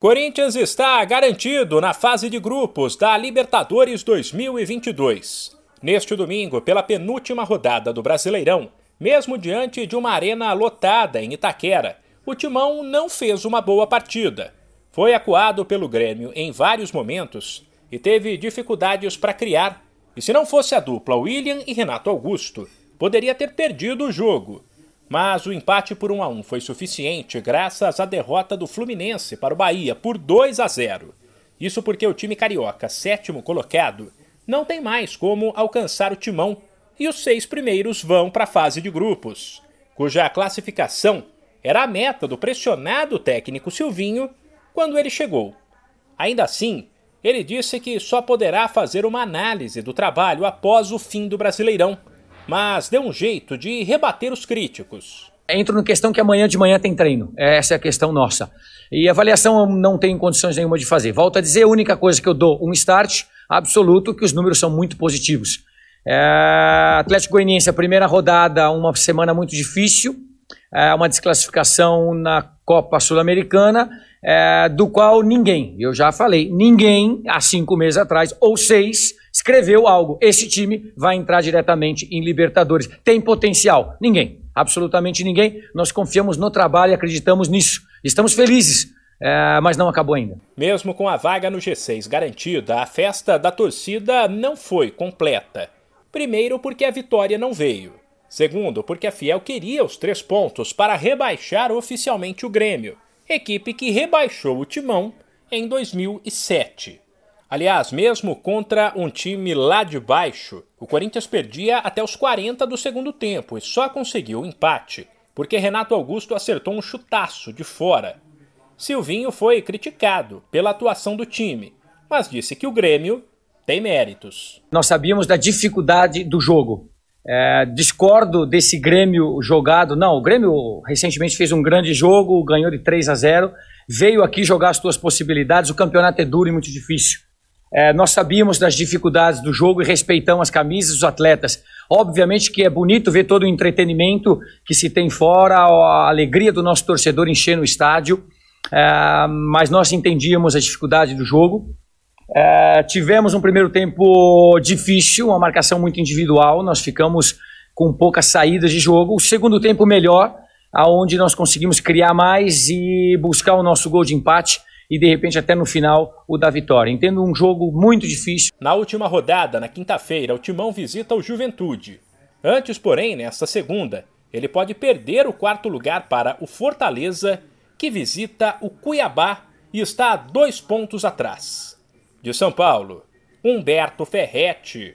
Corinthians está garantido na fase de grupos da Libertadores 2022. Neste domingo, pela penúltima rodada do Brasileirão, mesmo diante de uma arena lotada em Itaquera, o Timão não fez uma boa partida. Foi acuado pelo Grêmio em vários momentos e teve dificuldades para criar. E se não fosse a dupla William e Renato Augusto, poderia ter perdido o jogo mas o empate por 1 a 1 foi suficiente graças à derrota do Fluminense para o Bahia por 2 a 0. Isso porque o time carioca, sétimo colocado, não tem mais como alcançar o timão e os seis primeiros vão para a fase de grupos, cuja classificação era a meta do pressionado técnico Silvinho quando ele chegou. Ainda assim, ele disse que só poderá fazer uma análise do trabalho após o fim do Brasileirão mas deu um jeito de rebater os críticos. Entro na questão que amanhã de manhã tem treino. Essa é a questão nossa. E avaliação não tem condições nenhuma de fazer. Volto a dizer, a única coisa que eu dou um start absoluto, que os números são muito positivos. É, Atlético Goianiense, a primeira rodada, uma semana muito difícil, é, uma desclassificação na Copa Sul-Americana, é, do qual ninguém, eu já falei, ninguém há cinco meses atrás, ou seis, escreveu algo. Esse time vai entrar diretamente em Libertadores. Tem potencial? Ninguém. Absolutamente ninguém. Nós confiamos no trabalho e acreditamos nisso. Estamos felizes. É, mas não acabou ainda. Mesmo com a vaga no G6 garantida, a festa da torcida não foi completa. Primeiro, porque a vitória não veio. Segundo, porque a Fiel queria os três pontos para rebaixar oficialmente o Grêmio, equipe que rebaixou o Timão em 2007. Aliás, mesmo contra um time lá de baixo, o Corinthians perdia até os 40 do segundo tempo e só conseguiu o empate porque Renato Augusto acertou um chutaço de fora. Silvinho foi criticado pela atuação do time, mas disse que o Grêmio tem méritos. Nós sabíamos da dificuldade do jogo. É, discordo desse Grêmio jogado. Não, o Grêmio recentemente fez um grande jogo, ganhou de 3 a 0, veio aqui jogar as suas possibilidades. O campeonato é duro e muito difícil. É, nós sabíamos das dificuldades do jogo e respeitamos as camisas dos atletas. Obviamente que é bonito ver todo o entretenimento que se tem fora, a alegria do nosso torcedor enchendo o estádio, é, mas nós entendíamos a dificuldade do jogo. É, tivemos um primeiro tempo difícil, uma marcação muito individual, nós ficamos com poucas saídas de jogo. O segundo tempo melhor, aonde nós conseguimos criar mais e buscar o nosso gol de empate e de repente até no final o da vitória. Entendo um jogo muito difícil. Na última rodada, na quinta-feira, o Timão visita o Juventude. Antes, porém, nesta segunda, ele pode perder o quarto lugar para o Fortaleza, que visita o Cuiabá e está a dois pontos atrás. De São Paulo, Humberto Ferretti.